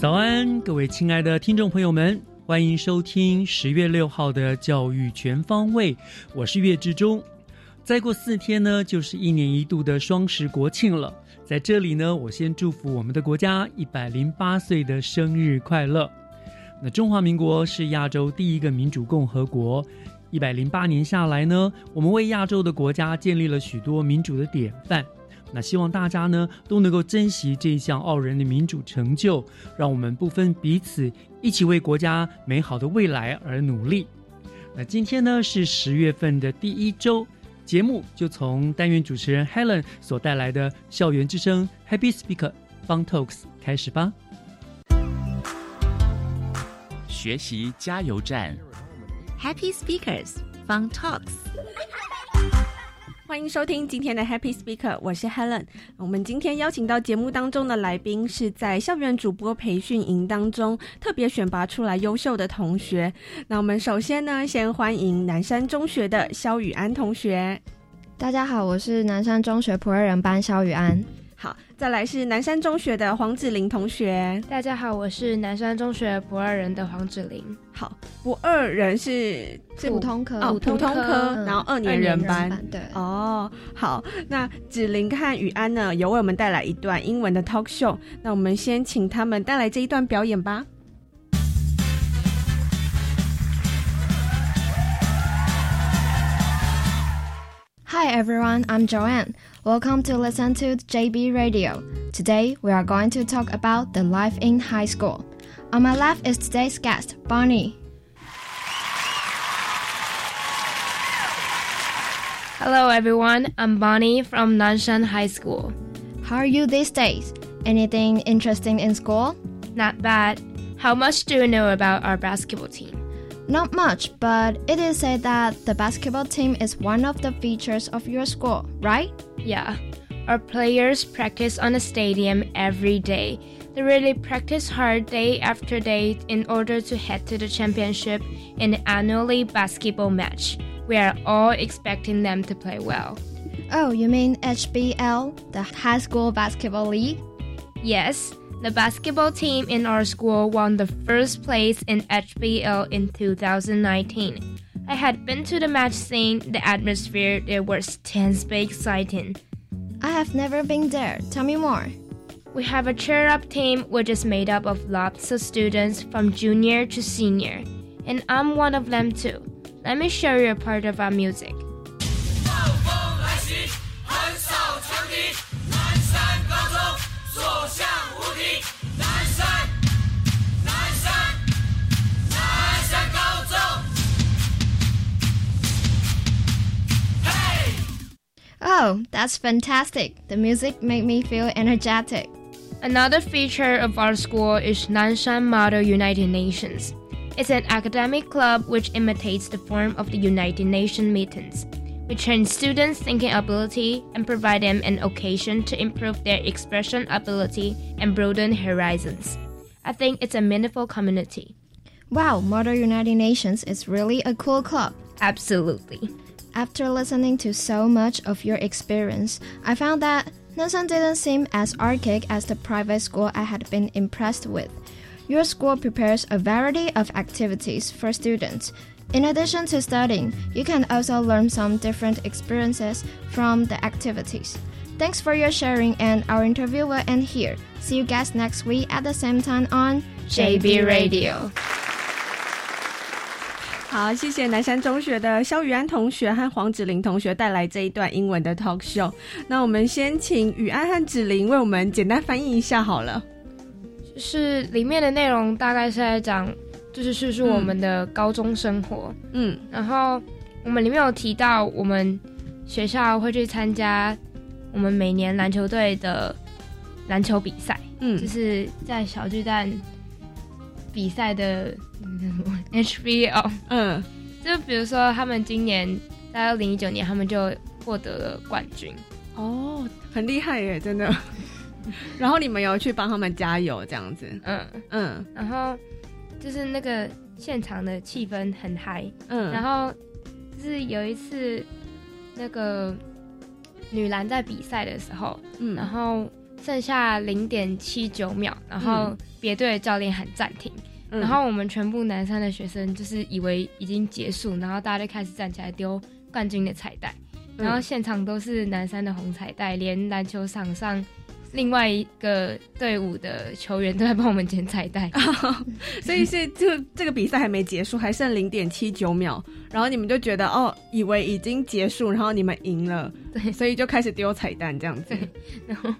早安，各位亲爱的听众朋友们，欢迎收听十月六号的教育全方位。我是岳志忠。再过四天呢，就是一年一度的双十国庆了。在这里呢，我先祝福我们的国家一百零八岁的生日快乐。那中华民国是亚洲第一个民主共和国，一百零八年下来呢，我们为亚洲的国家建立了许多民主的典范。那希望大家呢都能够珍惜这一项傲人的民主成就，让我们不分彼此，一起为国家美好的未来而努力。那今天呢是十月份的第一周，节目就从单元主持人 Helen 所带来的校园之声 Happy Speaker Fun Talks 开始吧。学习加油站 Happy Speakers Fun Talks。欢迎收听今天的 Happy Speaker，我是 Helen。我们今天邀请到节目当中的来宾是在校园主播培训营当中特别选拔出来优秀的同学。那我们首先呢，先欢迎南山中学的肖雨安同学。大家好，我是南山中学普二人班肖雨安。好，再来是南山中学的黄子玲同学。大家好，我是南山中学不二人的黄子玲。好，不二人是普通科哦，普通科，然后二年人班。对，哦，好，那子玲和雨安呢，有为我们带来一段英文的 talk show。那我们先请他们带来这一段表演吧。Hi everyone, I'm Joanne. Welcome to listen to JB Radio. Today we are going to talk about the life in high school. On my left is today's guest, Bonnie. Hello everyone, I'm Bonnie from Nanshan High School. How are you these days? Anything interesting in school? Not bad. How much do you know about our basketball team? Not much, but it is said that the basketball team is one of the features of your school, right? Yeah. Our players practice on the stadium every day. They really practice hard day after day in order to head to the championship in the annually basketball match. We are all expecting them to play well. Oh, you mean HBL, the High School Basketball League? Yes, the basketball team in our school won the first place in HBL in 2019. I had been to the match scene, the atmosphere there was tense but exciting. I have never been there. Tell me more. We have a cheer up team which is made up of lots of students from junior to senior, and I'm one of them too. Let me show you a part of our music. Oh, that's fantastic. The music made me feel energetic. Another feature of our school is Nanshan Model United Nations. It's an academic club which imitates the form of the United Nations meetings. We train students' thinking ability and provide them an occasion to improve their expression ability and broaden horizons. I think it's a meaningful community. Wow, Model United Nations is really a cool club. Absolutely. After listening to so much of your experience, I found that Nansan didn't seem as archaic as the private school I had been impressed with. Your school prepares a variety of activities for students. In addition to studying, you can also learn some different experiences from the activities. Thanks for your sharing, and our interview will end here. See you guys next week at the same time on JB Radio. 好，谢谢南山中学的肖雨安同学和黄芷玲同学带来这一段英文的 talk show。那我们先请雨安和芷玲为我们简单翻译一下好了。是里面的内容大概是在讲， 就是叙述我们的高中生活。嗯，然后我们里面有提到，我们学校会去参加我们每年篮球队的篮球比赛。嗯就是在小巨蛋比赛的 嗯 HBL。嗯就比如说，他们今年在二零一九年，他们就获得了冠军。哦，很厉害耶，真的。然后你们有去帮他们加油，这样子。嗯，嗯然后就是那个现场的气氛很嗨。嗯，然后就是有一次，那个女篮在比赛的时候，嗯。然后剩下零点七九秒，然后别队的教练喊暂停，嗯。然后我们全部南山的学生就是以为已经结束，然后大家就开始站起来丢冠军的彩带，嗯。然后现场都是南山的红彩带，连篮球场上。另外一个队伍的球员都在帮我们捡彩带，所以是就 这个比赛还没结束，还剩零点七九秒，然后你们就觉得哦，以为已经结束，然后你们赢了，对所以就开始丢彩蛋这样子。然后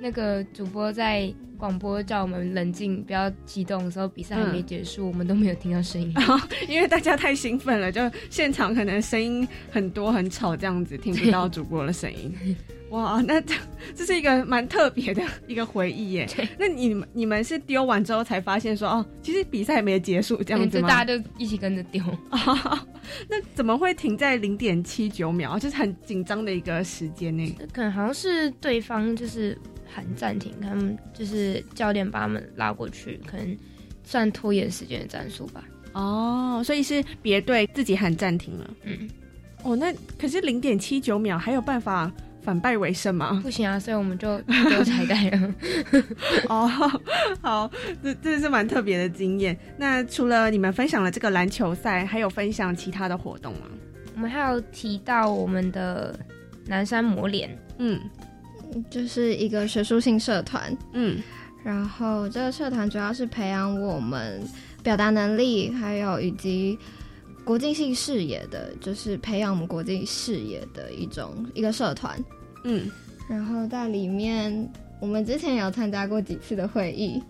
那个主播在广播叫我们冷静，不要激动的时候，比赛还没结束，我们都没有听到声音。因为大家太兴奋了，就现场可能声音很多很吵，这样子听不到主播的声音。哇，那这这是一个蛮特别的一个回忆耶。那你们你们是丢完之后才发现说哦，其实比赛还没结束这样子吗？就大家就一起跟着丢。那怎么会停在零点七九秒？就是很紧张的一个时间呢。可能好像是对方就是喊暂停，他们就是教练把他们拉过去，可能算拖延时间的战术吧。哦，所以是别队自己喊暂停了。嗯，哦，那可是零点七九秒，还有办法反败为胜吗？不行啊，所以我们就丢彩带了。哦，好，这这是蛮特别的经验。那除了你们分享了这个篮球赛，还有分享其他的活动吗？我们还有提到我们的南山磨脸，嗯就是一个学术性社团，嗯然后这个社团主要是培养我们表达能力，还有以及国际性视野的，就是培养我们国际视野的一种一个社团。嗯，然后在里面，我们之前有参加过几次的会议，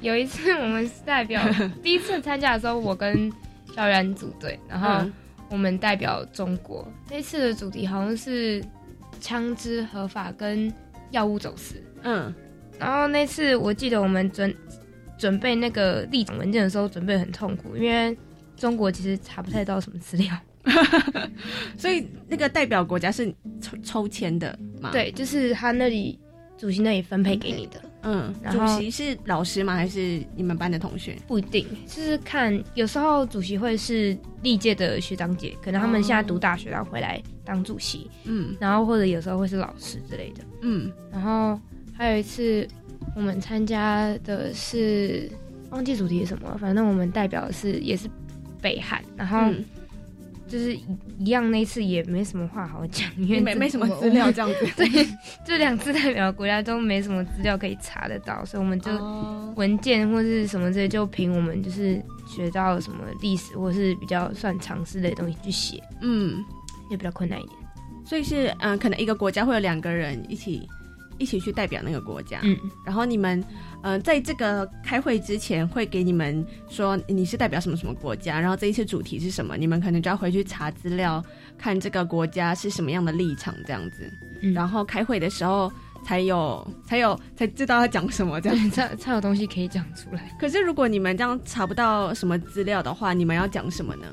有一次我们是代表第一次参加的时候，我跟小然组队，然后嗯我们代表中国。那次的主题好像是枪支合法跟药物走私。嗯然后那次我记得我们准准备那个立场文件的时候，准备很痛苦，因为中国其实查不太到什么资料。所以那个代表国家是抽抽签的嘛？，对，就是他那里主席那里分配给你的，嗯，主席是老师吗？还是你们班的同学？不一定，就是看有时候主席会是历届的学长姐，可能他们现在读大学，然后回来当主席，嗯然后或者有时候会是老师之类的。嗯然后还有一次我们参加的是忘记主题是什么，反正我们代表的是也是北韩，然后嗯，就是一一样那次也没什么话好讲，因为没没什么资料这样子。对，这两次代表国家都没什么资料可以查得到，所以我们就哦文件或是什么之类，就凭我们就是学到什么历史或是比较算常识类的东西去写，嗯，也比较困难一点。所以是嗯、呃可能一个国家会有两个人一起一起去代表那个国家。嗯，然后你们，呃，在这个开会之前会给你们说你是代表什么什么国家，然后这一次主题是什么，你们可能就要回去查资料，看这个国家是什么样的立场这样子。嗯然后开会的时候才有才有才知道要讲什么这样。对，才才有东西可以讲出来，可是如果你们这样查不到什么资料的话，你们要讲什么呢？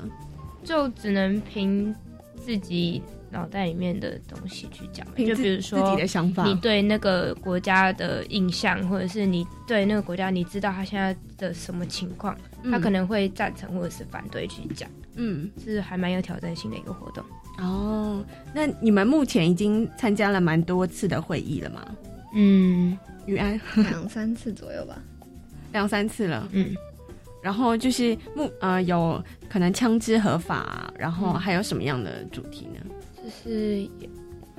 就只能凭自己脑袋里面的东西去讲，就比如自己说的想法。你对那个国家的印象，或者是你对那个国家你知道他现在的什么情况，他可能能会赞成或者是反对去讲。嗯，是还蛮有挑战性的一个活动。哦，那你们目前已经参加了蛮多次的会议了吗？嗯，于安两三次左右吧。两三次了，嗯，然后就是目呃有可能枪支合法，然后还有什么样的主题呢？就是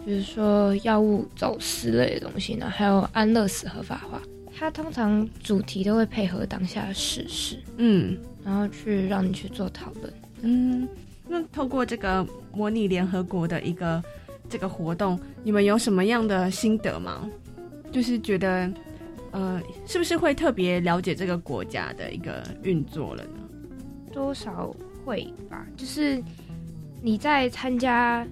比如说药物走私类的东西呢，还有安乐死合法化。它通常主题都会配合当下的时事，嗯然后去让你去做讨论。嗯，那透过这个模拟联合国的一个这个活动，你们有什么样的心得吗？就是觉得呃，是不是会特别了解这个国家的一个运作了呢？多少会吧，就是你在参加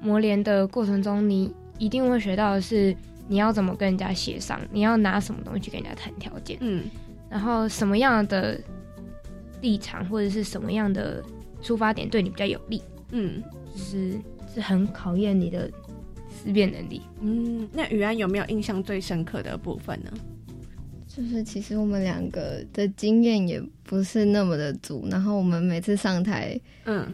模联的过程中，你一定会学到的是你要怎么跟人家协商，你要拿什么东西去跟人家谈条件，嗯然后什么样的立场或者是什么样的出发点对你比较有利，嗯就是是很考验你的思辨能力。嗯，那雨安有没有印象最深刻的部分呢？就是其实我们两个的经验也不是那么的足，然后我们每次上台嗯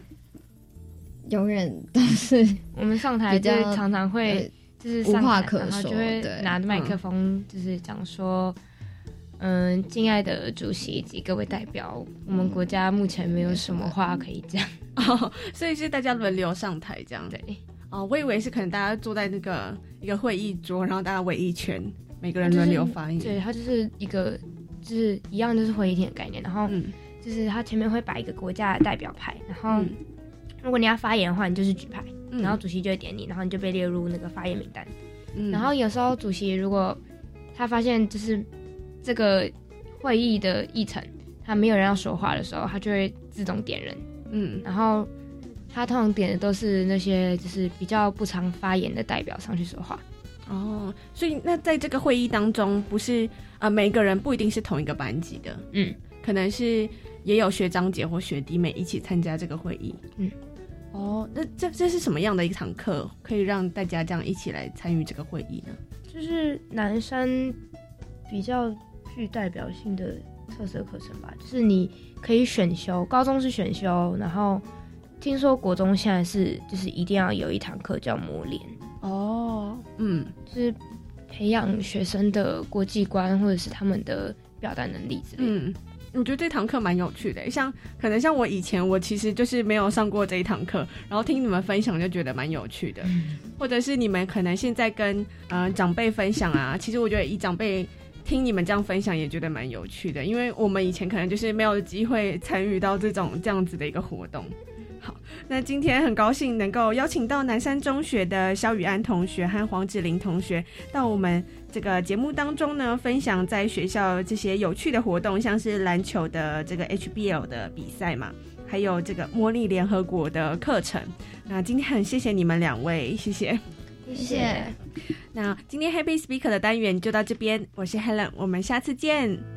永远都是 我们上台就是常常会呃就是上无话可说然后就会对拿着麦克风，就是讲说，嗯，敬爱的主席以及各位代表，我们国家目前没有什么话可以讲。哦，所以是大家轮流上台这样。对，哦，我以为是可能大家坐在那个一个会议桌，然后大家围一圈，每个人轮流发言。对，它就是一个就是一样，就是会议厅的概念。然后嗯就是它前面会摆一个国家的代表牌，然后嗯如果你要发言的话，你就是举牌，嗯然后主席就会点你，然后你就被列入那个发言名单。嗯然后有时候主席如果他发现就是这个会议的议程他没有人要说话的时候，他就会自动点人。嗯然后他通常点的都是那些就是比较不常发言的代表上去说话。哦，所以那在这个会议当中，不是呃每个人不一定是同一个班级的，嗯，可能是也有学长姐或学弟妹一起参加这个会议。嗯，哦，那这这是什么样的一堂课，可以让大家这样一起来参与这个会议呢？就是南山比较具代表性的特色课程吧，就是你可以选修，高中是选修，然后听说国中现在是就是一定要有一堂课叫磨练。哦，嗯就是培养学生的国际观，或者是他们的表达能力之类的。嗯，我觉得这堂课蛮有趣的，像可能像我以前我其实就是没有上过这一堂课，然后听你们分享就觉得蛮有趣的，或者是你们可能现在跟呃长辈分享啊，其实我觉得以长辈。听你们这样分享也觉得蛮有趣的，因为我们以前可能就是没有机会参与到这种这样子的一个活动。好，那今天很高兴能够邀请到南山中学的肖雨安同学和黄志玲同学到我们这个节目当中呢，分享在学校这些有趣的活动，像是篮球的这个 HBL 的比赛嘛，还有这个模拟联合国的课程。那今天很谢谢你们两位，谢谢。谢谢。那今天 Happy Speaker 的单元就到这边，我是 Helen，我们下次见。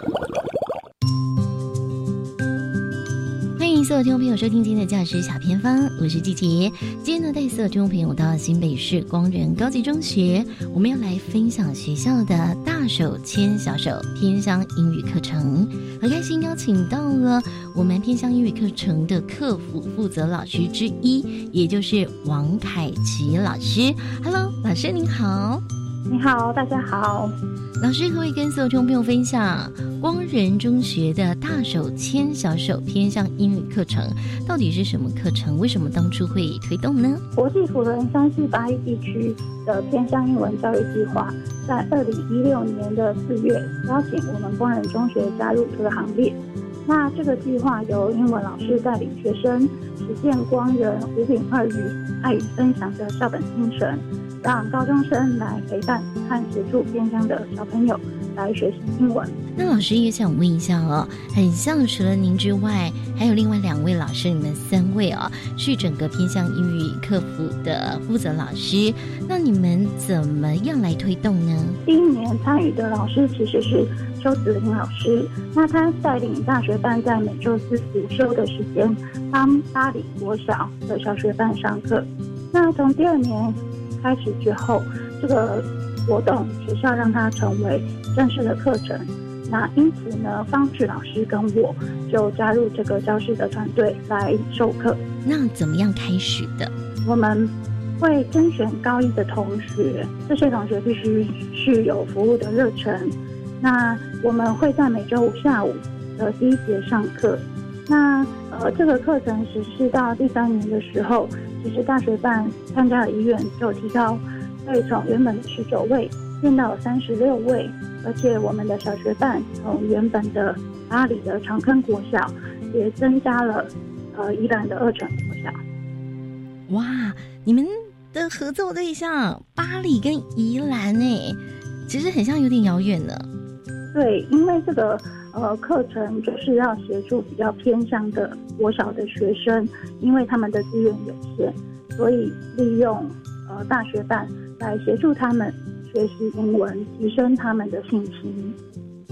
所有听众朋友收听今天的教师小偏方，我是季杰。今天呢，带所有听众朋友到新北市光仁高级中学，我们要来分享学校的大手牵小手偏乡英语课程。很开心邀请到了我们偏乡英语课程的客服负责老师之一，也就是王凯琪老师。Hello，老师您好。你好，大家好。老师可不可以跟所有听众朋友分享光仁中学的大手牵小手偏向英语课程到底是什么课程？为什么当初会推动呢？国际辅仁山系八一地区的偏向英文教育计划，在二零一六年的四月邀请我们光仁中学加入这个行列。那这个计划由英文老师带领学生实践光仁五饼二鱼、爱与分享的校本精神，让高中生来陪伴和协助边疆的小朋友来学习英文。那老师也想问一下哦，很像除了您之外，还有另外两位老师，你们三位哦，是整个偏向英语客服的负责老师。那你们怎么样来推动呢？第一年参与的老师其实是邱子林老师，那他带领大学班在每周四午休的时间，帮巴黎国小的小学班上课。那从第二年开始之后，这个活动学校让它成为正式的课程。那因此呢，方志老师跟我就加入这个教室的团队来授课。那怎么样开始的？我们会甄选高一的同学，这些同学必须是有服务的热忱。那我们会在每周五下午的第一节上课。那呃，这个课程实施到第三年的时候，其实大学办参加的医院就提高，会从原本的十九位变到三十六位。而且我们的小学办从原本的巴黎的长坑国小，也增加了呃宜兰的二城国小。哇，你们的合作对象巴黎跟宜兰呢，其实很像有点遥远呢。对，因为这个呃课程就是要协助比较偏向的国小的学生，因为他们的资源有限，所以利用呃大学办来协助他们。学习英文，提升他们的信心。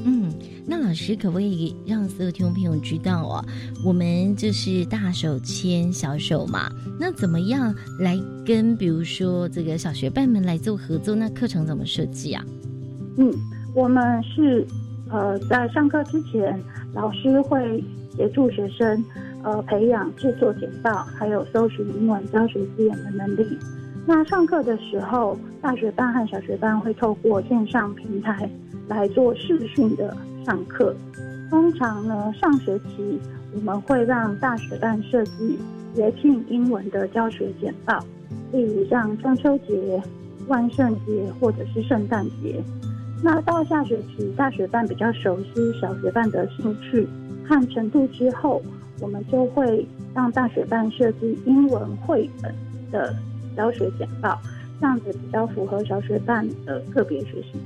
嗯，那老师可不可以让所有听众朋友知道哦？我们就是大手牵小手嘛。那怎么样来跟比如说这个小学伴们来做合作？那课程怎么设计啊？嗯，我们是呃在上课之前，老师会协助学生呃培养制作简报，还有搜寻英文教学资源的能力。那上课的时候，大学班和小学班会透过线上平台来做视讯的上课。通常呢，上学期我们会让大学班设计节庆英文的教学简报，例如像中秋节、万圣节或者是圣诞节。那到下学期，大学班比较熟悉小学班的兴趣和程度之后，我们就会让大学班设计英文绘本的。教学简报这样子比较符合小学班的个别学习。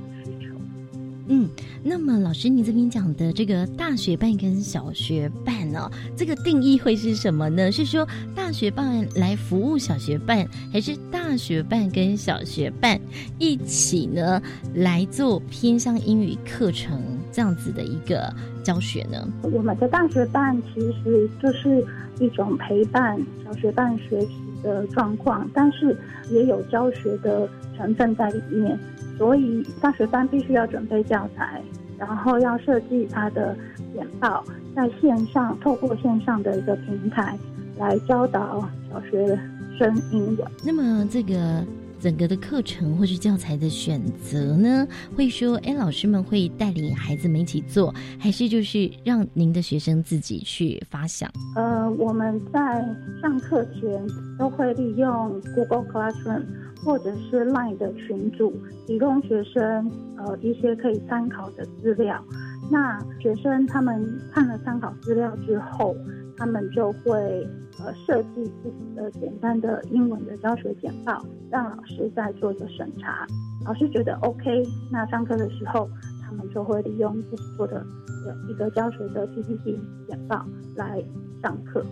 嗯，那么老师，你这边讲的这个大学办跟小学办呢，这个定义会是什么呢？是说大学办来服务小学办，还是大学办跟小学办一起呢来做偏向英语课程这样子的一个教学呢？我们的大学办其实就是一种陪伴小学办学习。的状况，但是也有教学的成分在里面，所以大学班必须要准备教材，然后要设计它的简报，在线上透过线上的一个平台来教导小学生英文。那么这个。整个的课程或是教材的选择呢，会说，哎，老师们会带领孩子们一起做，还是就是让您的学生自己去发想？呃，我们在上课前都会利用 Google Classroom 或者是 Line 的群组，提供学生呃一些可以参考的资料。那学生他们看了参考资料之后，他们就会。呃，设计自己的简单的英文的教学简报，让老师再做一个审查。老师觉得 OK，那上课的时候，他们就会利用自己做的一个教学的 PPT 简报来上课。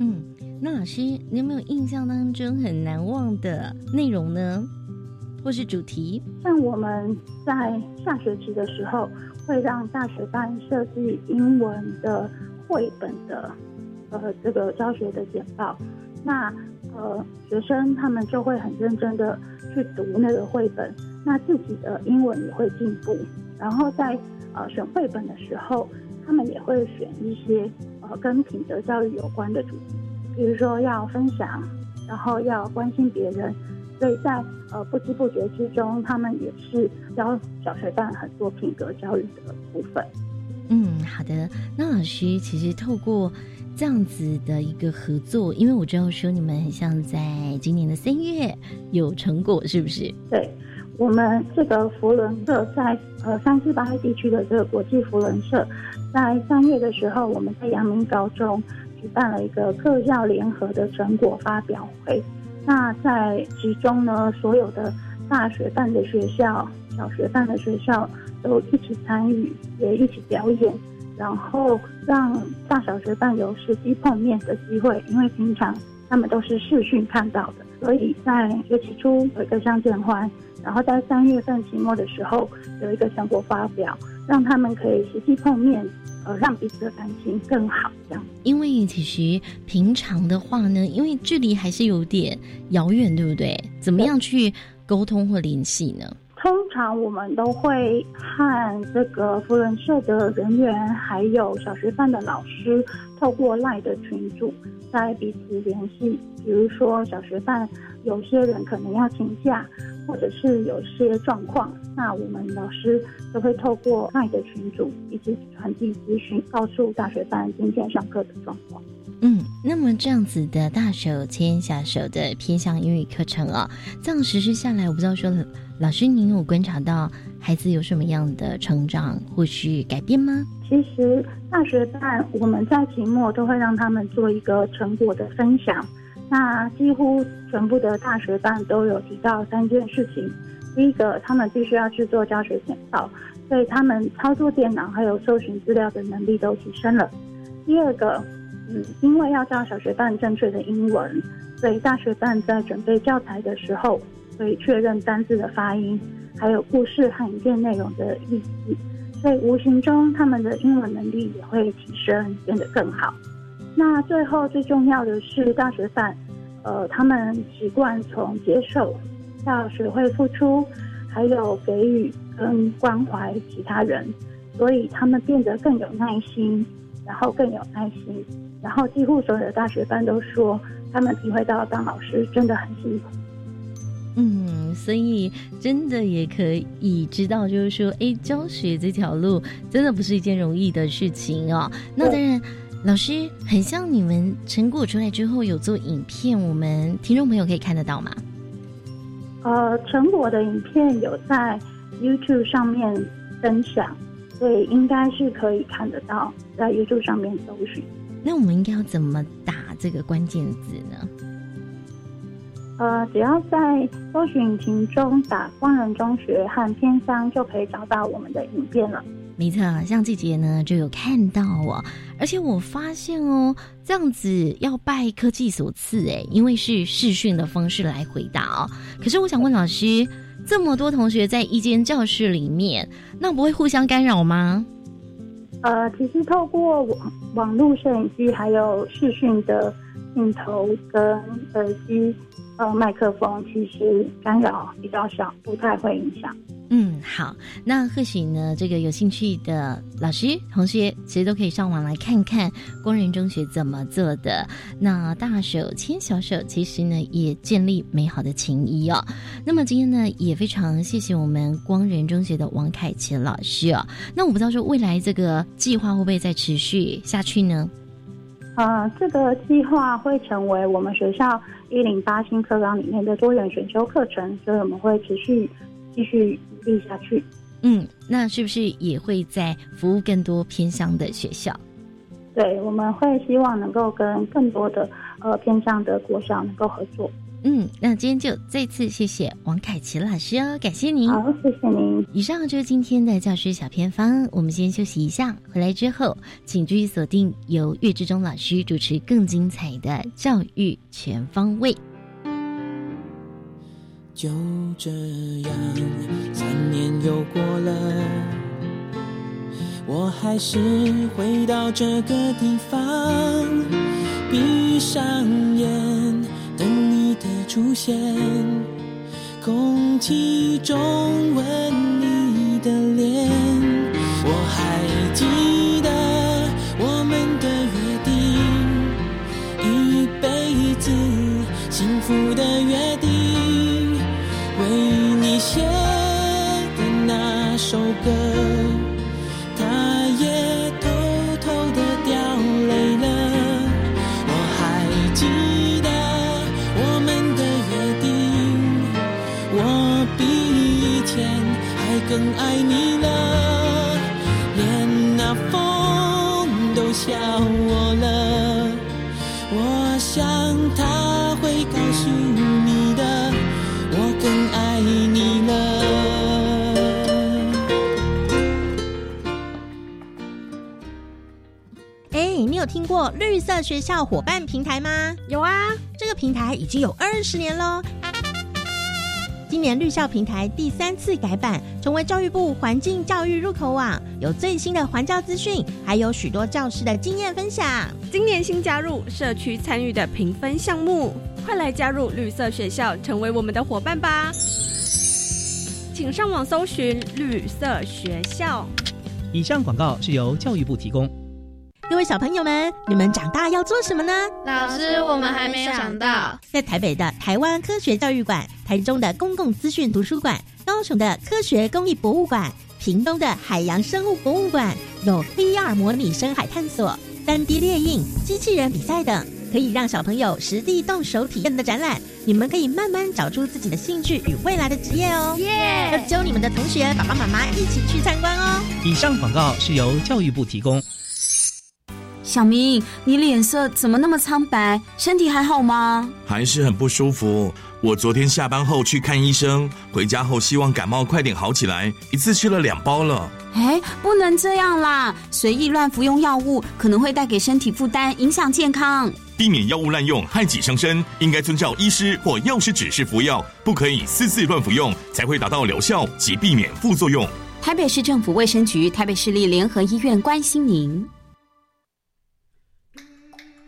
嗯，那老师，你有没有印象当中很难忘的内容呢？或是主题？像我们在下学期的时候，会让大学班设计英文的绘本的。呃，这个教学的简报，那呃，学生他们就会很认真的去读那个绘本，那自己的英文也会进步。然后在呃选绘本的时候，他们也会选一些呃跟品德教育有关的主题，比如说要分享，然后要关心别人。所以在呃不知不觉之中，他们也是教小学班很多品格教育的部分。嗯，好的。那老师其实透过。这样子的一个合作，因为我知道说你们很像在今年的三月有成果，是不是？对，我们这个福伦社在呃三四八地区的这个国际福伦社，在三月的时候，我们在阳明高中举办了一个各校联合的成果发表会。那在其中呢，所有的大学办的学校、小学办的学校都一起参与，也一起表演，然后让大小学办有实际碰面的机会，因为平常他们都是视讯看到的，所以在学期初有一个相见欢。然后在三月份期末的时候有一个成果发表，让他们可以实际碰面，呃，让彼此的感情更好。这样，因为其实平常的话呢，因为距离还是有点遥远，对不对？怎么样去沟通或联系呢？通常我们都会和这个福人社的人员，还有小学班的老师，透过赖的群组，在彼此联系。比如说小学班有些人可能要请假，或者是有些状况，那我们老师都会透过赖的群组，一直传递资讯，告诉大学班今天上课的状况。嗯，那么这样子的大手牵小手的偏向英语课程啊，这样实施下来，我不知道说老师您有观察到孩子有什么样的成长或是改变吗？其实大学班我们在期末都会让他们做一个成果的分享，那几乎全部的大学班都有提到三件事情。第一个，他们必须要去做教学简报，所以他们操作电脑还有搜寻资料的能力都提升了。第二个。嗯，因为要教小学班正确的英文，所以大学班在准备教材的时候，会确认单字的发音，还有故事和影片内容的意思，所以无形中他们的英文能力也会提升，变得更好。那最后最重要的是大学班，呃，他们习惯从接受到学会付出，还有给予跟关怀其他人，所以他们变得更有耐心，然后更有耐心。然后几乎所有的大学班都说，他们体会到当老师真的很辛苦。嗯，所以真的也可以知道，就是说，哎，教学这条路真的不是一件容易的事情哦。那当然，老师很像你们成果出来之后有做影片，我们听众朋友可以看得到吗？呃，成果的影片有在 YouTube 上面分享，所以应该是可以看得到，在 YouTube 上面搜寻。那我们应该要怎么打这个关键字呢？呃，只要在搜寻引擎中打“光仁中学”和偏乡，就可以找到我们的影片了。没错，像这节呢就有看到哦，而且我发现哦，这样子要拜科技所赐哎，因为是视讯的方式来回答哦。可是我想问老师，这么多同学在一间教室里面，那不会互相干扰吗？呃，其实透过网网络摄影机，还有视讯的镜头跟耳机、呃麦克风，其实干扰比较少，不太会影响。嗯，好，那或许呢，这个有兴趣的老师、同学，其实都可以上网来看看光仁中学怎么做的。那大手牵小手，其实呢也建立美好的情谊哦。那么今天呢，也非常谢谢我们光仁中学的王凯琪老师哦。那我不知道说未来这个计划会不会再持续下去呢？啊，这个计划会成为我们学校一零八新课纲里面的多元选修课程，所以我们会持续继续。立下去，嗯，那是不是也会在服务更多偏乡的学校？对，我们会希望能够跟更多的呃偏乡的国小能够合作。嗯，那今天就再次谢谢王凯琪老师哦，感谢您。好，谢谢您。以上就是今天的教师小偏方，我们先休息一下，回来之后请继续锁定由岳志忠老师主持更精彩的教育全方位。就这样，三年又过了，我还是回到这个地方，闭上眼等你的出现，空气中吻你的脸，我还记得我们的约定，一辈子幸福的约定。更爱你了，连那风都笑我了。我想他会告诉你的，我更爱你了。哎，你有听过绿色学校伙伴平台吗？有啊，这个平台已经有二十年喽。今年绿校平台第三次改版，成为教育部环境教育入口网，有最新的环教资讯，还有许多教师的经验分享。今年新加入社区参与的评分项目，快来加入绿色学校，成为我们的伙伴吧！请上网搜寻绿色学校。以上广告是由教育部提供。各位小朋友们，你们长大要做什么呢？老师，我们还没有想到。在台北的台湾科学教育馆、台中的公共资讯图书馆、高雄的科学公益博物馆、屏东的海洋生物博物馆，有 VR 模拟深海探索、三 D 列印、机器人比赛等，可以让小朋友实地动手体验的展览。你们可以慢慢找出自己的兴趣与未来的职业哦。耶！要揪你们的同学、爸爸妈妈一起去参观哦。以上广告是由教育部提供。小明，你脸色怎么那么苍白？身体还好吗？还是很不舒服。我昨天下班后去看医生，回家后希望感冒快点好起来，一次吃了两包了。哎，不能这样啦！随意乱服用药物可能会带给身体负担，影响健康。避免药物滥用，害己伤身，应该遵照医师或药师指示服药，不可以私自乱服用，才会达到疗效及避免副作用。台北市政府卫生局、台北市立联合医院关心您。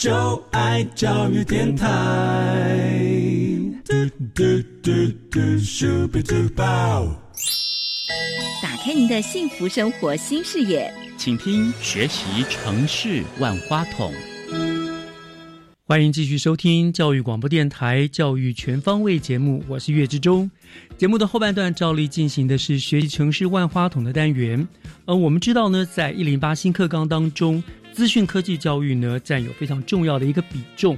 就爱教育电台。打开您的幸福生活新视野，请听学习城市万花筒。欢迎继续收听教育广播电台《教育全方位》节目，我是岳志忠。节目的后半段照例进行的是学习城市万花筒的单元。呃，我们知道呢，在一零八新课纲当中。资讯科技教育呢，占有非常重要的一个比重，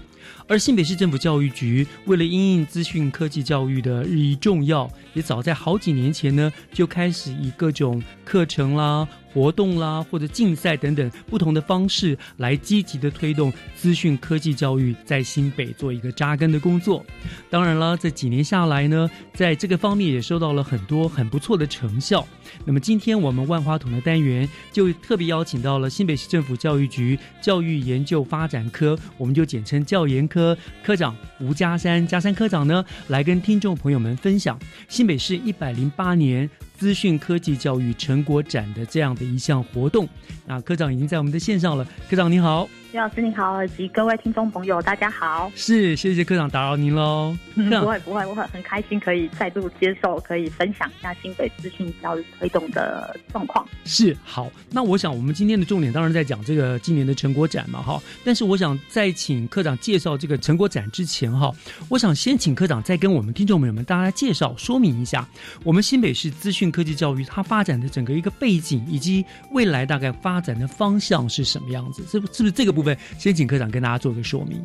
而新北市政府教育局为了因应资讯科技教育的日益重要，也早在好几年前呢，就开始以各种课程啦。活动啦，或者竞赛等等不同的方式来积极的推动资讯科技教育在新北做一个扎根的工作。当然了，这几年下来呢，在这个方面也收到了很多很不错的成效。那么今天我们万花筒的单元就特别邀请到了新北市政府教育局教育研究发展科，我们就简称教研科科长吴家山家山科长呢，来跟听众朋友们分享新北市一百零八年。资讯科技教育成果展的这样的一项活动，那科长已经在我们的线上了。科长你好。李老师你好，以及各位听众朋友，大家好。是，谢谢科长打扰您喽。不会不会，我很很开心可以再度接受，可以分享一下新北资讯教育推动的状况。是，好，那我想我们今天的重点当然在讲这个今年的成果展嘛，哈。但是我想在请科长介绍这个成果展之前，哈，我想先请科长再跟我们听众朋友们大家介绍说明一下，我们新北市资讯科技教育它发展的整个一个背景，以及未来大概发展的方向是什么样子？是不是不是这个部？分先请科长跟大家做个说明。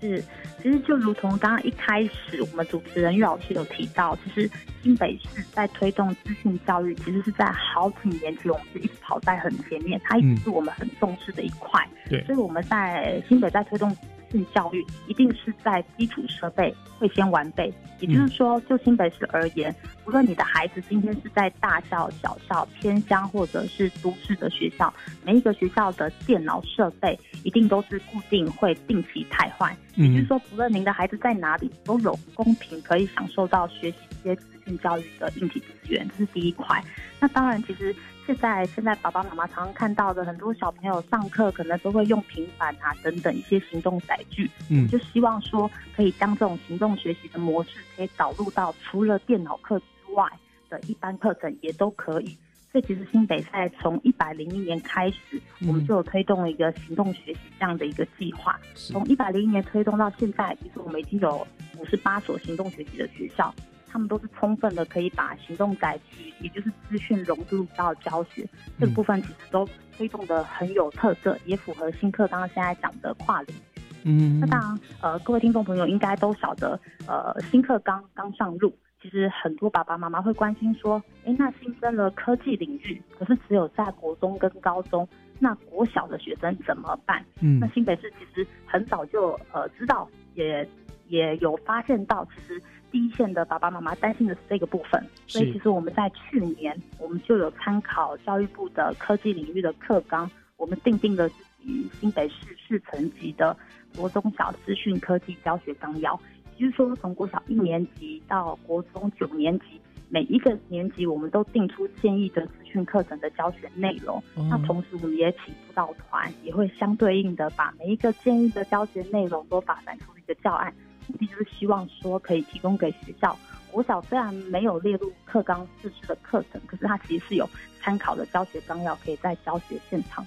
是，其实就如同刚刚一开始我们主持人岳老师有提到，其实新北市在推动资讯教育，其实是在好几年前我们是一直跑在很前面，它一直是我们很重视的一块。对，所以我们在新北在推动资讯教育，一定是在基础设备会先完备。也就是说，就新北市而言，无论你的孩子今天是在大校、小校、偏乡或者是都市的学校，每一个学校的电脑设备一定都是固定会定期汰换。也就是说，不论您的孩子在哪里，都有公平可以享受到学习一些资讯教育的硬体资源，这是第一块。那当然，其实。现在现在爸爸妈妈常常看到的很多小朋友上课可能都会用平板啊等等一些行动载具，嗯。就希望说可以将这种行动学习的模式可以导入到除了电脑课之外的一般课程也都可以。所以其实新北赛从一百零一年开始，嗯我们就有推动了一个行动学习这样的一个计划。从一百零一年推动到现在，其实我们已经有五十八所行动学习的学校，他们都是充分的可以把行动载具，也就是资讯融入到教学这个部分，其实都推动的很有特色，也符合新课刚刚现在讲的跨领域。嗯那当然，呃，各位听众朋友应该都晓得，呃，新课刚刚上路，其实很多爸爸妈妈会关心说，诶，那新增了科技领域，可是只有在国中跟高中，那国小的学生怎么办？嗯那新北市其实很早就呃知道，也也有发现到，其实第一线的爸爸妈妈担心的是这个部分，所以其实我们在去年我们就有参考教育部的科技领域的课纲，我们定定了自己新北市市层级的国中小资讯科技教学纲要，也就是说从国小一年级到国中九年级。每一个年级，我们都定出建议的资讯课程的教学内容。哦那同时，我们也请辅导团，也会相对应的把每一个建议的教学内容都发展出一个教案，目的就是希望说可以提供给学校。国小虽然没有列入课纲自制的课程，可是它其实是有参考的教学纲要，可以在教学现场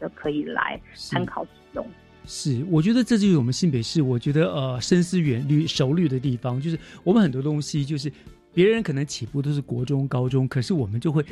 的可以来参考使用。是，我觉得这就是我们新北市，我觉得呃深思远虑、熟虑的地方，就是我们很多东西就是。别人可能起步都是国中、高中，可是我们就会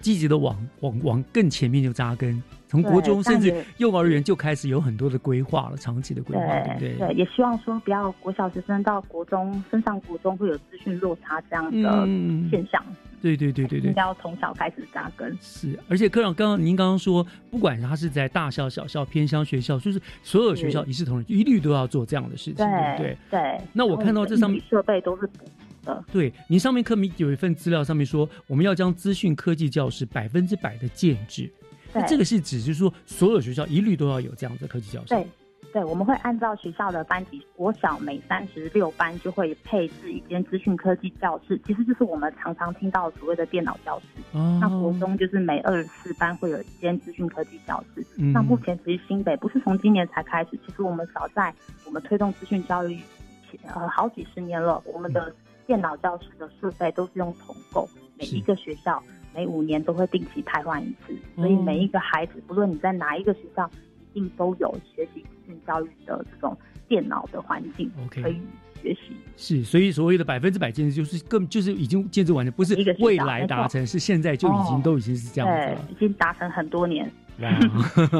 积极的往往往更前面就扎根，从国中甚至幼儿园就开始有很多的规划了，长期的规划，对不对？对，也希望说不要国小学生到国中升上国中会有资讯落差这样的嗯现象，对对对对对应该，要从小开始扎根。是，而且科长刚刚您刚刚说，不管他是在大校、小校、偏乡学校，就是所有学校一视同仁，一律都要做这样的事情，对不对？对。那我看到这上面设备都是补的，对，您上面课名有一份资料，上面说我们要将资讯科技教室百分之百的建制，那这个是指就是说所有学校一律都要有这样的科技教室。对。对，我们会按照学校的班级，国小每三十六班就会配置一间资讯科技教室，其实就是我们常常听到所谓的电脑教室。哦那国中就是每二十四班会有一间资讯科技教室。嗯那目前其实新北不是从今年才开始，其实我们早在我们推动资讯教育前呃好几十年了，我们的电脑教室的设备都是用统购，每一个学校每五年都会定期汰换一次，所以每一个孩子，不论你在哪一个学校，一定都有学习资讯教育的这种电脑的环境可以学习。是，所以所谓的百分之百建制，就是更就是已经建制完成，不是未来达成，是现在就已经哦。都已经是这样子已经达成很多年。哇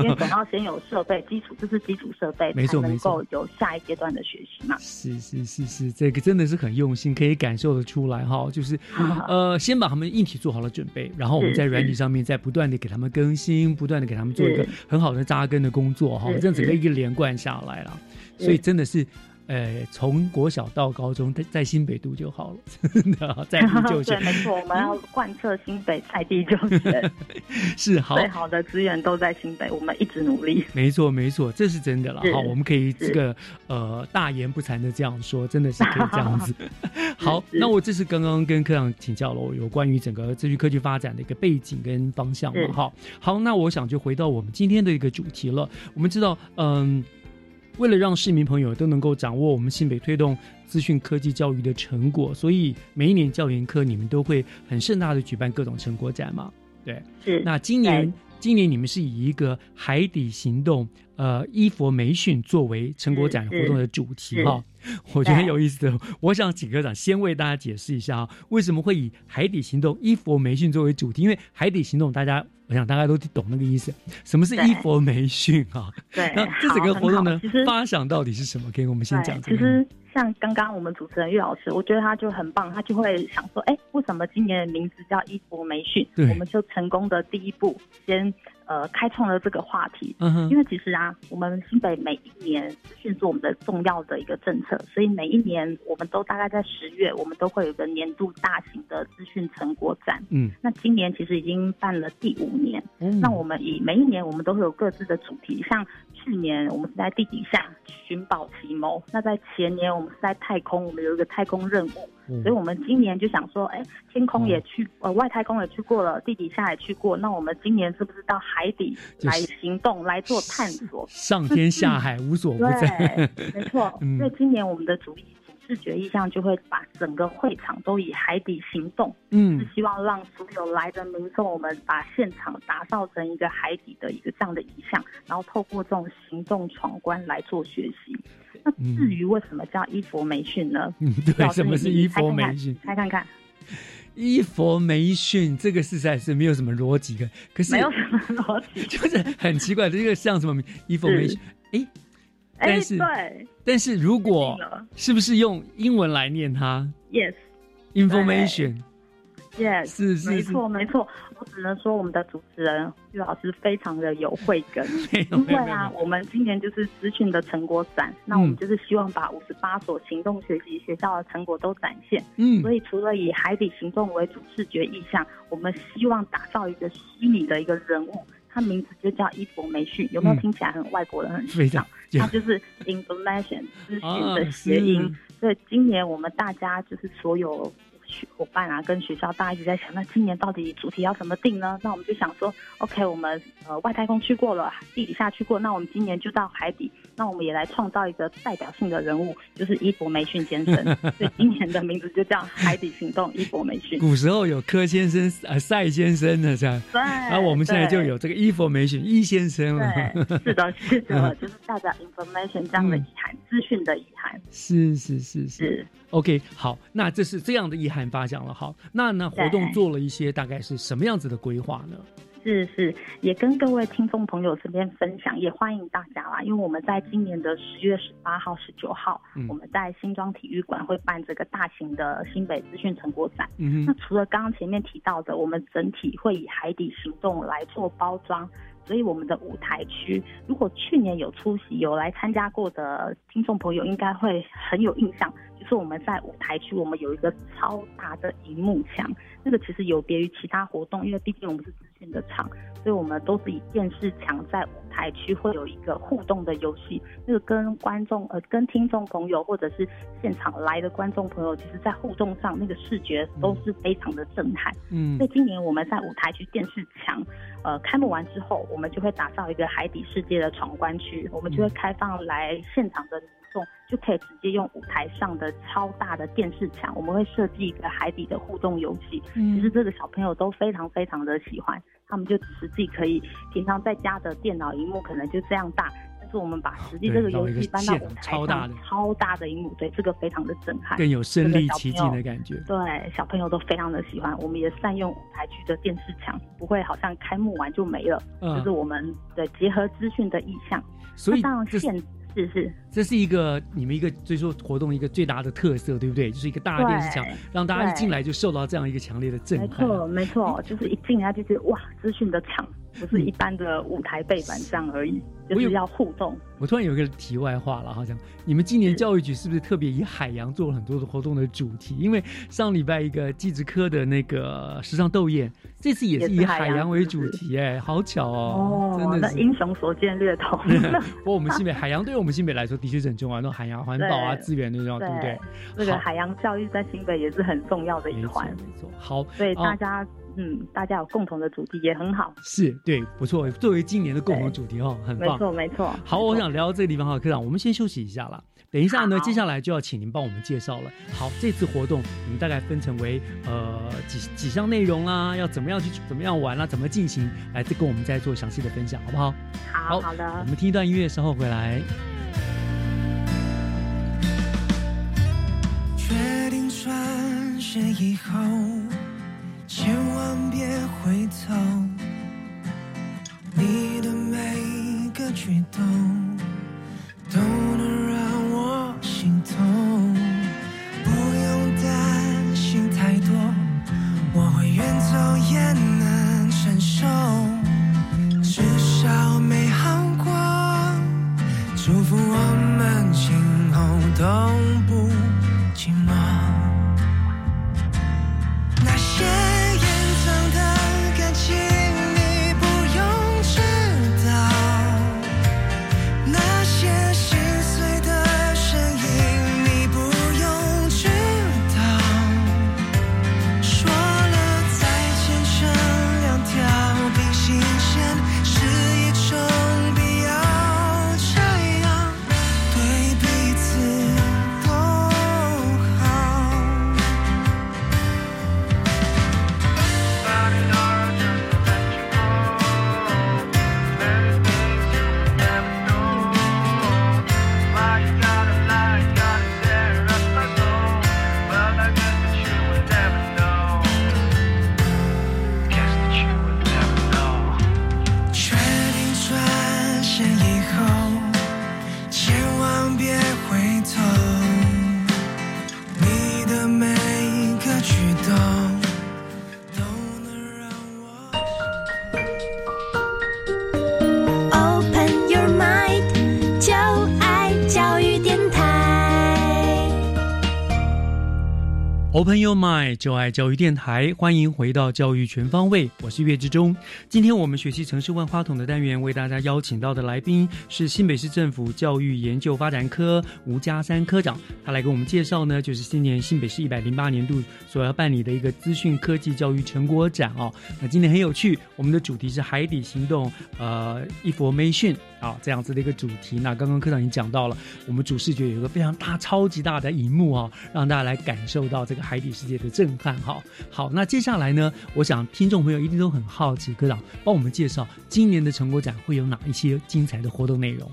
因为总要先有设备基础，这是基础设备，没错没错够有下一阶段的学习嘛。是是是是，这个真的是很用心，可以感受得出来哈。就是呃，先把他们硬体做好了准备，然后我们在软体上面再不断的给他们更新，不断的给他们做一个很好的扎根的工作哈，这样整个一个连贯下来了。所以真的是。呃，从国小到高中，在在新北读就好了，真的在地就学对，没错，我们要贯彻新北在地就学，是好最好的资源都在新北，我们一直努力。没错，没错，这是真的了。好，我们可以这是个呃大言不惭的这样说，真的是可以这样子。好，那我这是刚刚跟科长请教了，有关于整个资讯科技发展的一个背景跟方向嘛。是好，好，那我想就回到我们今天的一个主题了。我们知道，嗯。为了让市民朋友都能够掌握我们新北推动资讯科技教育的成果，所以每一年教研科你们都会很盛大的举办各种成果展嘛？对，是。那今年今年你们是以一个海底行动呃伊佛媒训作为成果展活动的主题哈，我觉得很有意思的。我想请科长先为大家解释一下啊，为什么会以海底行动伊佛媒训作为主题？因为海底行动大家。我想大家都懂那个意思，什么是伊佛媒训啊？对，那这整个活动呢发想到底是什么？可以跟我们先讲。其实像刚刚我们主持人岳老师，我觉得他就很棒，他就会想说，哎，为什么今年的名字叫伊佛媒训？我们就成功的第一步先。呃，开创了这个话题，嗯因为其实啊，我们新北每一年资讯是我们的重要的一个政策，所以每一年我们都大概在十月，我们都会有个年度大型的资讯成果展。嗯，那今年其实已经办了第五年，嗯那我们以每一年我们都会有各自的主题，像去年我们是在地底下寻宝奇谋，那在前年我们是在太空，我们有一个太空任务。所以我们今年就想说，哎，天空也去，呃，外太空也去过了，地底下也去过，那我们今年是不是到海底来行动，来做探索？上天下海无所不在，没错。所以今年我们的主意。视觉意象就会把整个会场都以海底行动，嗯，是希望让所有来的民众，我们把现场打造成一个海底的一个这样的意象，然后透过这种行动闯关来做学习。那至于为什么叫伊佛梅逊呢？嗯，对，什么是伊佛梅逊？猜看看，伊佛梅逊这个实在是没有什么逻辑的，可是没有什么逻辑，就是很奇怪的这个像什么伊佛梅训？哎。但是，但是如果是不是用英文来念它？Yes，information。Yes，是是没错没错。我只能说我们的主持人玉老师非常的有慧根，因为啊，我们今年就是资讯的成果展，那我们就是希望把五十八所行动学习学校的成果都展现。嗯，所以除了以海底行动为主视觉意向，我们希望打造一个虚拟的一个人物。他名字就叫伊博梅逊，有没有听起来很外国人很时尚？他就是 information 资讯的谐音。所以今年我们大家就是所有。伙伴啊，跟学校大家一直在想，那今年到底主题要怎么定呢？那我们就想说，OK，我们呃外太空去过了，地底下去过，那我们今年就到海底，那我们也来创造一个代表性的人物，就是伊博梅逊先生。所以今年的名字就叫海底行动伊博梅逊。古时候有柯先生、呃赛先生的这样，对，然后我们现在就有这个伊博梅逊伊先生了。是的，是的，就是代表 information 这样的遗憾，资讯的遗憾。是是是是。OK，好，那这是这样的遗憾发奖了。好，那那活动做了一些，大概是什么样子的规划呢？是是，也跟各位听众朋友这边分享，也欢迎大家啦。因为我们在今年的十月十八号、十九号，我们在新庄体育馆会办这个大型的新北资讯成果展。嗯那除了刚刚前面提到的，我们整体会以海底行动来做包装。所以我们的舞台区，如果去年有出席、有来参加过的听众朋友，应该会很有印象。就是我们在舞台区，我们有一个超大的荧幕墙，那个其实有别于其他活动，因为毕竟我们是资讯的场，所以我们都是以电视墙在舞台区会有一个互动的游戏，那个跟观众呃跟听众朋友或者是现场来的观众朋友，其实在互动上那个视觉都是非常的震撼。嗯，所以今年我们在舞台区电视墙，呃开幕完之后，我们就会打造一个海底世界的闯关区，我们就会开放来现场的。就可以直接用舞台上的超大的电视墙，我们会设计一个海底的互动游戏。嗯，其实这个小朋友都非常非常的喜欢，他们就实际可以平常在家的电脑荧幕可能就这样大，但是我们把实际这个游戏搬到舞台上，超大的荧幕，对这个非常的震撼，更有身临其境的感觉。对，小朋友都非常的喜欢。我们也善用舞台区的电视墙，不会好像开幕完就没了，就是我们的结合资讯的意向。所以现是是，这是一个你们一个最说活动一个最大的特色，对不对？就是一个大的电视墙，让大家一进来就受到这样一个强烈的震撼。没错，没错，就是一进来就是哇，资讯的场。不是一般的舞台背板上而已，就是要互动。我突然有一个题外话了，好像你们今年教育局是不是特别以海洋做了很多的活动的主题？因为上礼拜一个技职科的那个时尚斗艳，这次也是以海洋为主题，哎，好巧哦！真的英雄所见略同。不过我们新北海洋对于我们新北来说的确是很重要，那海洋环保啊资源那种，对不对？那个海洋教育在新北也是很重要的一环。没错，好，所以大家。嗯，大家有共同的主题也很好，是对，不错。作为今年的共同主题哦，很棒，没错没错。好，我想聊到这个地方哈，科长，我们先休息一下了。等一下呢，接下来就要请您帮我们介绍了。好，这次活动你们大概分成为呃几几项内容啊？要怎么样去怎么样玩啊？怎么进行？来，再跟我们再做详细的分享，好不好？好好的。我们听一段音乐，稍后回来。确定转身以后。千万别回头，你的每一个举动都能让我心痛。不用担心太多，我会远走也能承受。至少没好过，祝福我们今后都不寂寞。Oh all my 就爱教育电台，欢迎回到教育全方位，我是岳志忠。今天我们学习城市万花筒的单元，为大家邀请到的来宾是新北市政府教育研究发展科吴家山科长，他来给我们介绍呢，就是今年新北市一百零八年度所要办理的一个资讯科技教育成果展哦。那今天很有趣，我们的主题是海底行动，呃，information 啊这样子的一个主题。那刚刚科长已经讲到了，我们主视觉有一个非常大、超级大的荧幕啊，让大家来感受到这个。海底世界的震撼，哈好，那接下来呢？我想听众朋友一定都很好奇，科长帮我们介绍今年的成果展会有哪一些精彩的活动内容？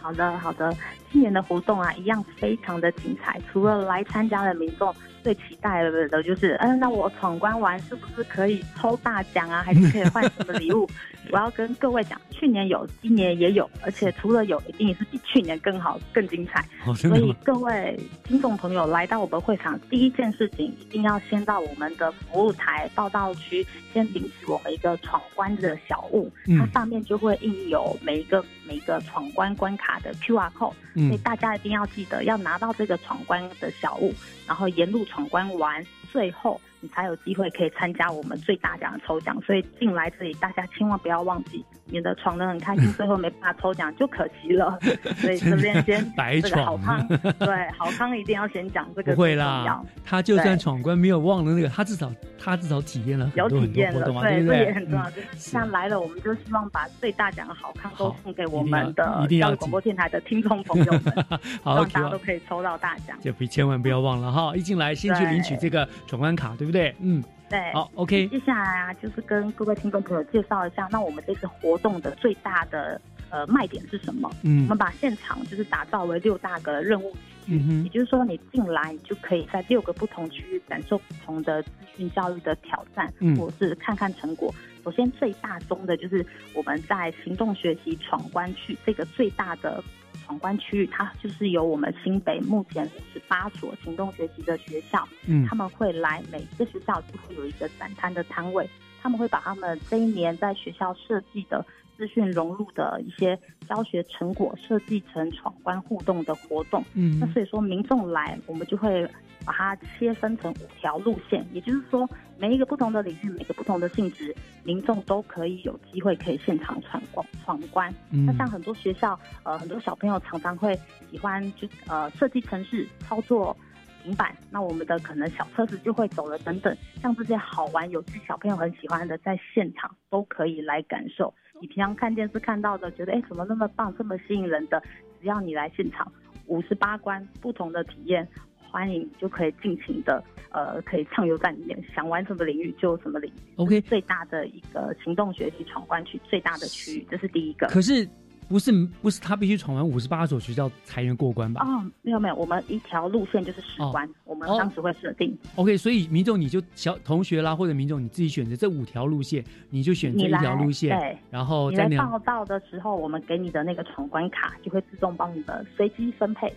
好的，好的，今年的活动啊，一样非常的精彩。除了来参加的民众最期待的，就是，嗯，那我闯关完是不是可以抽大奖啊？还是可以换什么礼物？我要跟各位讲，去年有，今年也有，而且除了有，一定是比去年更好、更精彩。所以各位听众朋友来到我们会场，第一件事情一定要先到我们的服务台报道区，先领取我们一个闯关的小物，它上面就会印有每一个每一个闯关关卡的 QR code。所以大家一定要记得要拿到这个闯关的小物，然后沿路闯关完，最后。你才有机会可以参加我们最大奖的抽奖，所以进来这里大家千万不要忘记，免得闯得很开心，最后没办法抽奖就可惜了。所以这边先 白这个好康，对好康一定要先讲这个。不会啦，他就算闯关没有忘了那个，他至少他至少体验了有体验了，对，这也很重要。就是像来了，我们就希望把最大奖的好康都送给我们的教育广播电台的听众朋友们，好，大家都可以抽到大奖。就千万不要忘了哈，一进来先去领取这个闯关卡，对。对不对？嗯，对，好，OK。接下来啊，就是跟各位听众朋友介绍一下，那我们这次活动的最大的呃卖点是什么？嗯，我们把现场就是打造为六大个任务区，也就是说，你进来你就可以在六个不同区域感受不同的资讯教育的挑战，或是看看成果。首先，最大宗的就是我们在行动学习闯关区这个最大的。闯关区域，它就是由我们新北目前五十八所行动学习的学校，嗯，他们会来每一个学校就会有一个展摊的摊位，他们会把他们这一年在学校设计的资讯融入的一些教学成果设计成闯关互动的活动，嗯，那所以说民众来，我们就会。把它切分成五条路线，也就是说，每一个不同的领域，每个不同的性质，民众都可以有机会可以现场闯关闯关。那像很多学校，呃，很多小朋友常常会喜欢就呃设计城市操作平板，那我们的可能小车子就会走了等等，像这些好玩有趣，小朋友很喜欢的，在现场都可以来感受。你平常看电视看到的，觉得哎怎么那么棒，这么吸引人的，只要你来现场，五十八关不同的体验。欢迎就可以尽情的，呃，可以畅游在里面，想玩什么领域就什么领域。OK，最大的一个行动学习闯关区，最大的区域，这是第一个。可是不是不是他必须闯完五十八所学校才能过关吧？哦，没有没有，我们一条路线就是十关，我们当时会设定。OK，所以民众你就小同学啦，或者民众你自己选择这五条路线，你就选择一条路线，对，然后你来报道的时候，我们给你的那个闯关卡就会自动帮你们随机分配。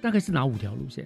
大概是哪五条路线？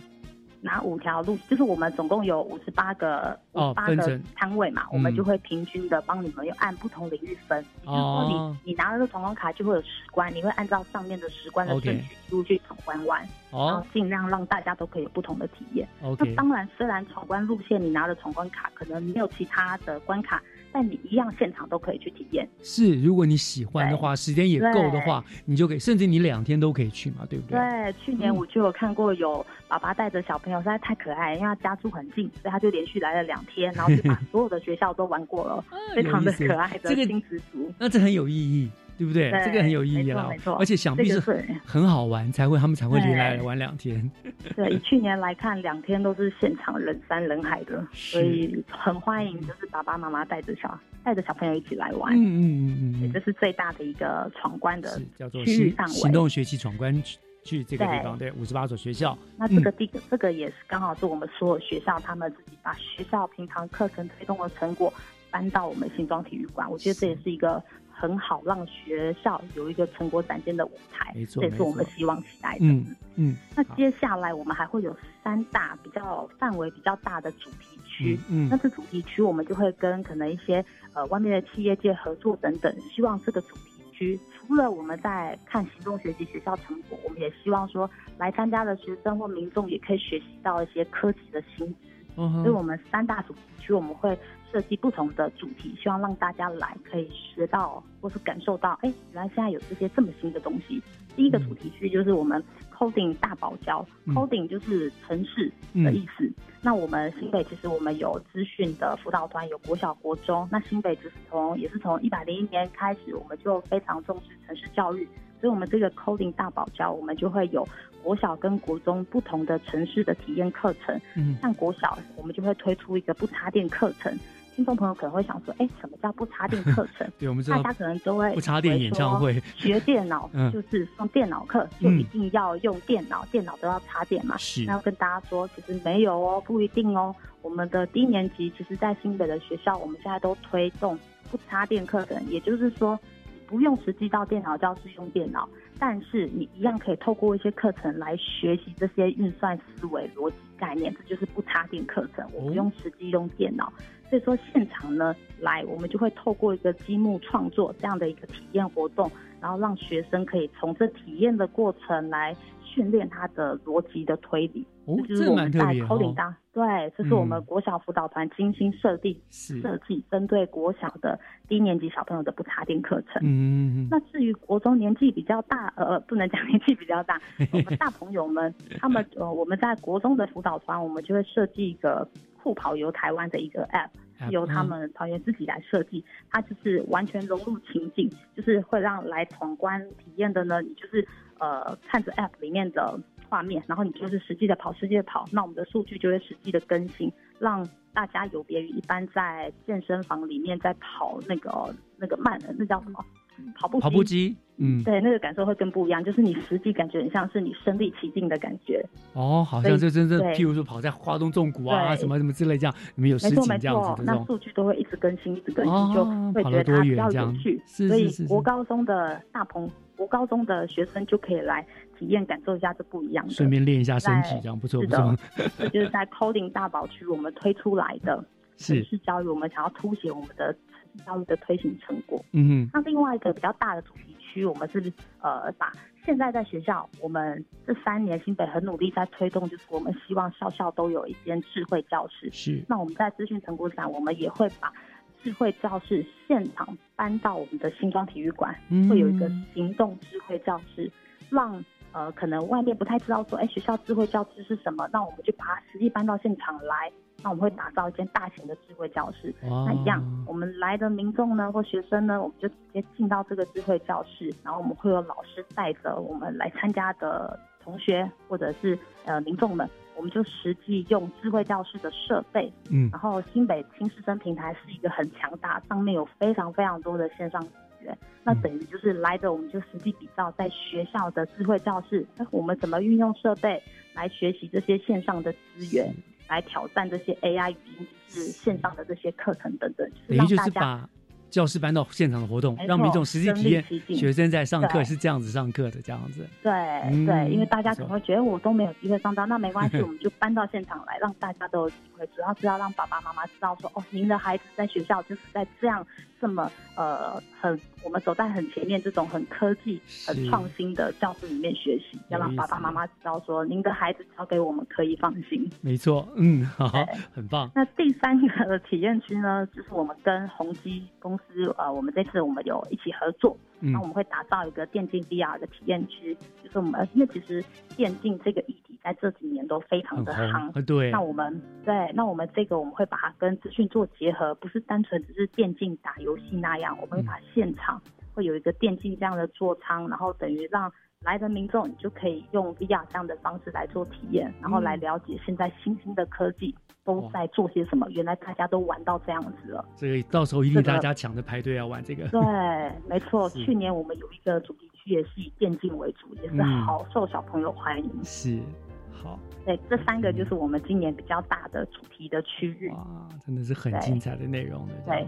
拿五条路，就是我们总共有五十八个五八个摊位嘛，我们就会平均的帮你们又按不同领域分。就是说你你拿了这闯关卡就会有十关，你会按照上面的十关的顺序一路去闯关完，然后尽量让大家都可以有不同的体验。那当然，虽然闯关路线你拿了闯关卡，可能没有其他的关卡。但你一样现场都可以去体验。是，如果你喜欢的话，时间也够的话，你就可以，甚至你两天都可以去嘛，对不对？对，去年我就有看过有爸爸带着小朋友，实在太可爱，因为他家住很近，所以他就连续来了两天，然后就把 所有的学校都玩过了，非常的可爱的亲子组。那这很有意义。对不对？这个很有意义了，没错，而且想必是很好玩，才会他们才会连来玩两天。对，以去年来看，两天都是现场人山人海的，所以很欢迎，就是爸爸妈妈带着小带着小朋友一起来玩。嗯嗯嗯嗯，这是最大的一个闯关的叫做区域范围，行动学习闯关去这个地方，对，五十八所学校。那这个地这个也是刚好是我们所有学校他们自己把学校平常课程推动的成果搬到我们新庄体育馆，我觉得这也是一个。很好，让学校有一个成果展现的舞台，这也是我们希望期待的。嗯嗯。那接下来我们还会有三大比较范围比较大的主题区。嗯。那这主题区我们就会跟可能一些呃外面的企业界合作等等，希望这个主题区除了我们在看行动学习学校成果，我们也希望说来参加的学生或民众也可以学习到一些科技的新知。所以我们三大主题区我们会设计不同的主题，希望让大家来可以学到或是感受到，哎，原来现在有这些这么新的东西。第一个主题区就是我们 coding 大堡礁，coding 就是城市的意思。那我们新北其实我们有资讯的辅导团，有国小、国中。那新北就是从也是从一百零一年开始，我们就非常重视城市教育，所以我们这个 coding 大堡礁，我们就会有国小跟国中不同的城市的体验课程。嗯，像国小，我们就会推出一个不插电课程。听众朋友可能会想说，哎，什么叫不插电课程？对，我们知道大家可能都会不插电演唱会，学电脑就是上电脑课，就一定要用电脑，电脑都要插电嘛。是，那要跟大家说，其实没有哦，不一定哦。我们的低年级，其实在新北的学校，我们现在都推动不插电课程，也就是说，不用实际到电脑教室用电脑，但是你一样可以透过一些课程来学习这些运算思维、逻辑概念，这就是不插电课程。我不用实际用电脑。所以说，现场呢来，我们就会透过一个积木创作这样的一个体验活动，然后让学生可以从这体验的过程来训练他的逻辑的推理。哦，就是我们在 coding 当对，这是我们国小辅导团精心设定设计，针对国小的低年级小朋友的不插电课程。嗯，那至于国中年纪比较大，呃，不能讲年纪比较大，我们大朋友们，他们呃，我们在国中的辅导团，我们就会设计一个酷跑游台湾的一个 app。由他们团员自己来设计，它就是完全融入情景，就是会让来闯关体验的呢，你就是呃看着 App 里面的画面，然后你就是实际的跑，实际的跑，那我们的数据就会实际的更新，让大家有别于一般在健身房里面在跑那个那个慢的，那叫什么？跑步跑步机，嗯，对，那个感受会更不一样，就是你实际感觉很像是你身临其境的感觉。哦，好像就真正，譬如说跑在花东纵谷啊，什么什么之类这样，你们有实景这样子的那数据都会一直更新，一直更新，就会觉得它比较有趣。所以国高中的大鹏，国高中的学生就可以来体验感受一下这不一样的，顺便练一下身体，这样不错不错。这就是在 Coding 大宝区我们推出来的 城市教育，我们想要凸显我们的。教育的推行成果，嗯，那另外一个比较大的主题区，我们是呃把现在在学校，我们这三年新北很努力在推动，就是我们希望校校都有一间智慧教室。是，那我们在资讯成果展，我们也会把智慧教室现场搬到我们的新庄体育馆，会有一个行动智慧教室，让呃可能外面不太知道说，哎，学校智慧教室是什么，那我们就把它实际搬到现场来。那我们会打造一间大型的智慧教室，那一样，我们来的民众呢或学生呢，我们就直接进到这个智慧教室，然后我们会有老师带着我们来参加的同学或者是呃民众们，我们就实际用智慧教室的设备，嗯，然后新北新师生平台是一个很强大，上面有非常非常多的线上资源，那等于就是来的我们就实际比照在学校的智慧教室，那我们怎么运用设备来学习这些线上的资源。来挑战这些 AI 语音，就是线上的这些课程等等，等于就是把教室搬到现场的活动，让民众实际体验学生在上课是这样子上课的这样子。对对，因为大家可能会觉得我都没有机会上到，那没关系，我们就搬到现场来，让大家都有机会。主要是要让爸爸妈妈知道说，哦，您的孩子在学校就是在这样这么呃很。我们走在很前面，这种很科技、很创新的教室里面学习，要让爸爸妈妈知道说，您的孩子交给我们可以放心。没错，嗯，好，很棒。那第三个体验区呢，就是我们跟宏基公司，呃，我们这次我们有一起合作，那我们会打造一个电竞 VR 的体验区，就是我们因为其实电竞这个议题在这几年都非常的夯，对。那我们对，那我们这个我们会把它跟资讯做结合，不是单纯只是电竞打游戏那样，我们会把现场。会有一个电竞这样的座舱，然后等于让来的民众，你就可以用 VR 这样的方式来做体验，然后来了解现在新兴的科技都在做些什么。原来大家都玩到这样子了，所以到时候一定大家抢着排队要玩这个。对，没错。去年我们有一个主题区也是以电竞为主，也是好受小朋友欢迎。是，好。对，这三个就是我们今年比较大的主题的区域。哇，真的是很精彩的内容的。对。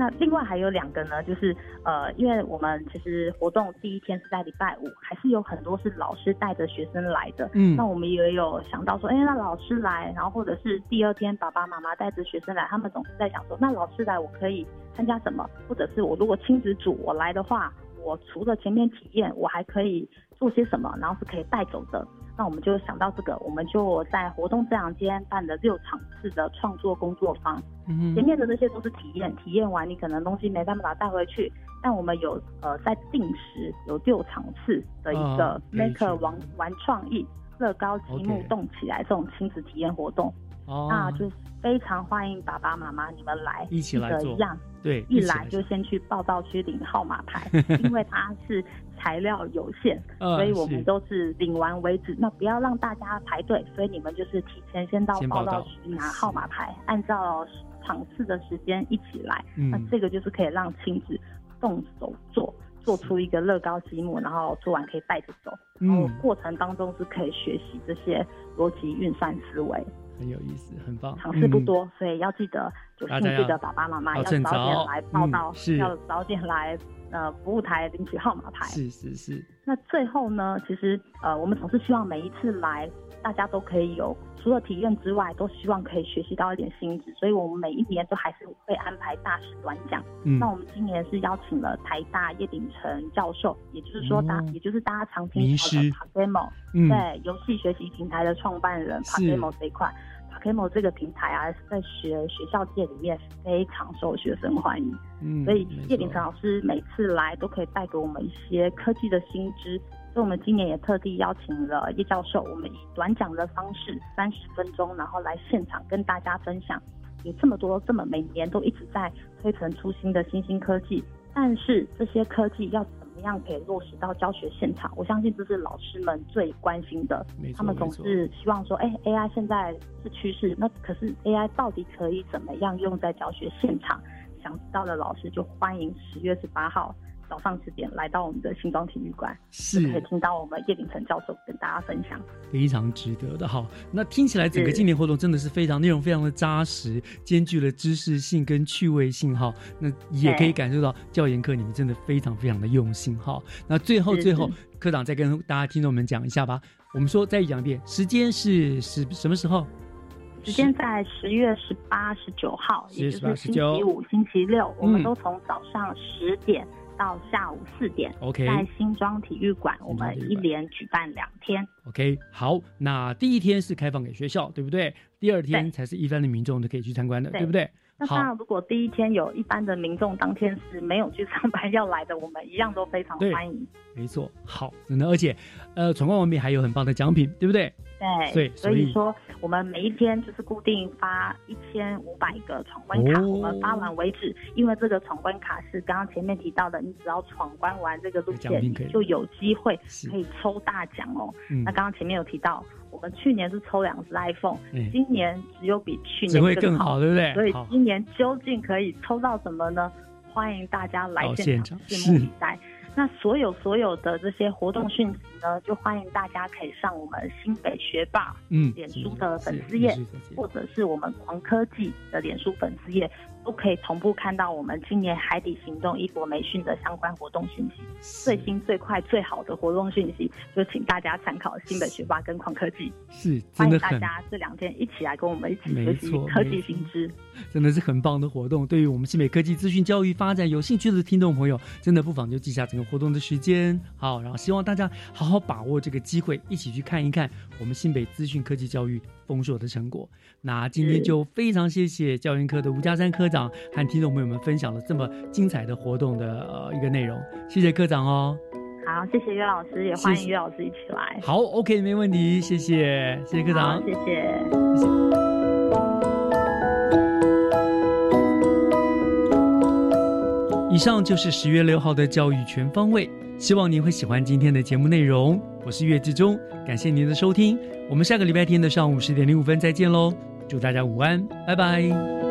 那另外还有两个呢，就是呃，因为我们其实活动第一天是在礼拜五，还是有很多是老师带着学生来的。嗯，那我们也有想到说，哎，那老师来，然后或者是第二天爸爸妈妈带着学生来，他们总是在想说，那老师来我可以参加什么？或者是我如果亲子组我来的话，我除了前面体验，我还可以做些什么？然后是可以带走的。那我们就想到这个，我们就在活动这两间办了六场次的创作工作坊。嗯前面的那些都是体验，体验完你可能东西没办法带回去，但我们有呃在定时有六场次的一个 Maker 去玩玩创意乐高积木动起来这种亲子体验活动。哦那就非常欢迎爸爸妈妈你们来，一起来做一样，对一来就先去报道区领号码牌，因为它是材料有限，呃所以我们都是领完为止。那不要让大家排队，所以你们就是提前先到报道区拿号码牌，按照场次的时间一起来。嗯那这个就是可以让亲子动手做。做出一个乐高积木，然后做完可以带着走，然后嗯过程当中是可以学习这些逻辑运算思维。很有意思，很棒。尝试不嗯多，所以要记得有兴趣的爸爸妈妈要要早点来报道，嗯要早点来呃服务台领取号码牌。是是是，那最后呢，其实呃，我们总是希望每一次来，大家都可以有除了体验之外，都希望可以学习到一点新知，所以我们每一年都还是会安排大师短讲。嗯那我们今年是邀请了台大叶鼎成教授，也就是说大，哦也就是大家常听名到的 Pakemo，、嗯对游戏学习平台的创办人 Pakemo 这一块。Pakemo 这个平台啊，在学学校界里面非常受学生欢迎。嗯所以叶秉成老师每次来都可以带给我们一些科技的新知。所以我们今年也特地邀请了叶教授，我们以短讲的方式，三十分钟，然后来现场跟大家分享。有这么多，这么每年都一直在推陈出新的新兴科技，但是这些科技要怎么样可以落实到教学现场？我相信这是老师们最关心的他们总是希望说，哎，AI 现在是趋势，那可是 AI 到底可以怎么样用在教学现场？想知道的老师就欢迎十月十八号早上十点来到我们的新庄体育馆，是就可以听到我们叶秉成教授跟大家分享。非常值得的。好，那听起来整个是今年活动真的是非常内容非常的扎实，兼具了知识性跟趣味性哈。那也可以感受到教研课你们真的非常非常的用心哈。那最后最后，科长再跟大家听众们讲一下吧。我们说再讲一遍，时间是是什么时候？时间在十月十八、十九号，10也就是星18期五、星期六，我们嗯都从早上十点到下午四点 OK 在新庄体育馆，我们一连举办两天。OK，好，那第一天是开放给学校，对不对？第二天才是一般的民众都可以去参观的，对不对？那当然，如果第一天有一般的民众当天是没有去上班要来的，我们一样都非常欢迎。没错，好，真的，而且，呃，闯关完毕还有很棒的奖品，对不对？对，对所以说我们每一天就是固定发一千五百个闯关卡，哦我们发完为止。因为这个闯关卡是刚刚前面提到的，你只要闯关完这个路线，就有机会可以抽大奖哦。嗯那刚刚前面有提到，我们去年是抽两只 iPhone，、嗯今年只有比去年更好，对不对？所以，今年究竟可以抽到什么呢？欢迎大家来到现现场场拭目是以待。那所有所有的这些活动讯息呢，就欢迎大家可以上我们新北学霸嗯脸书的粉丝页或者是我们狂科技的脸书粉丝页，都可以同步看到我们今年海底行动一国美训的相关活动讯息。最新、最快、最好的活动讯息，就请大家参考新北学霸跟狂科技。是欢迎，大家这两天一起来跟我们一起学习科技新知。真的是很棒的活动。对于我们新北科技资讯教育发展有兴趣的听众朋友，真的不妨就记下整个活动的时间。好，然后希望大家好好把握这个机会，一起去看一看我们新北资讯科技教育丰硕的成果。那今天就非常谢谢教研科的吴家山科长和听众朋友们分享了这么精彩的活动的呃一个内容，谢谢科长哦。好，谢谢岳老师，也欢迎岳老师一起来。好，OK，没问题，谢谢，谢谢科长，谢谢。谢谢。以上就是十月六号的教育全方位，希望您会喜欢今天的节目内容。我是岳志忠，感谢您的收听，我们下个礼拜天的上午十点零五分再见喽，祝大家午安，拜拜。